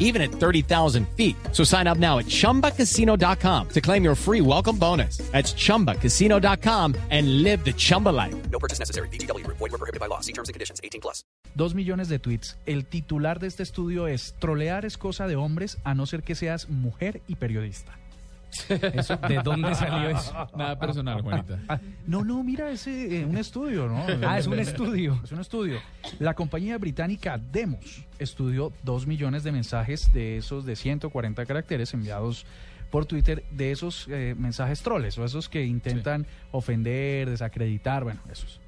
even at 30,000 feet. So sign up now at chumbacasino.com to claim your free welcome bonus. That's chumbacasino.com and live the Chumba life. No purchase necessary. BGW. Void were prohibited by law. See terms and conditions. 18 plus. Dos millones de tweets. El titular de este estudio es Trolear es cosa de hombres a no ser que seas mujer y periodista. Eso, ¿De dónde salió eso? Nada personal, Juanita. Ah, no, no, mira, es eh, un estudio, ¿no? Ah, es un estudio. Es un estudio. La compañía británica Demos estudió dos millones de mensajes de esos de 140 caracteres enviados por Twitter, de esos eh, mensajes troles o esos que intentan ofender, desacreditar, bueno, esos.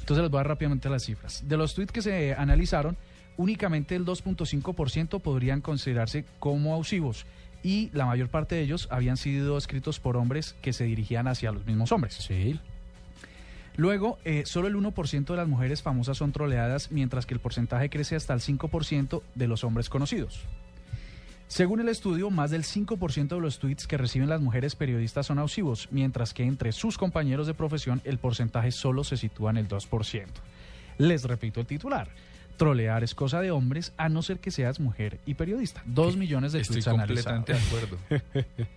Entonces les voy a dar rápidamente las cifras. De los tweets que se analizaron, únicamente el 2.5% podrían considerarse como abusivos y la mayor parte de ellos habían sido escritos por hombres que se dirigían hacia los mismos hombres. Sí. Luego, eh, solo el 1% de las mujeres famosas son troleadas, mientras que el porcentaje crece hasta el 5% de los hombres conocidos. Según el estudio, más del 5% de los tweets que reciben las mujeres periodistas son abusivos, mientras que entre sus compañeros de profesión el porcentaje solo se sitúa en el 2%. Les repito el titular. Trolear es cosa de hombres a no ser que seas mujer y periodista. Dos millones de Estoy tweets completamente analizados. de acuerdo.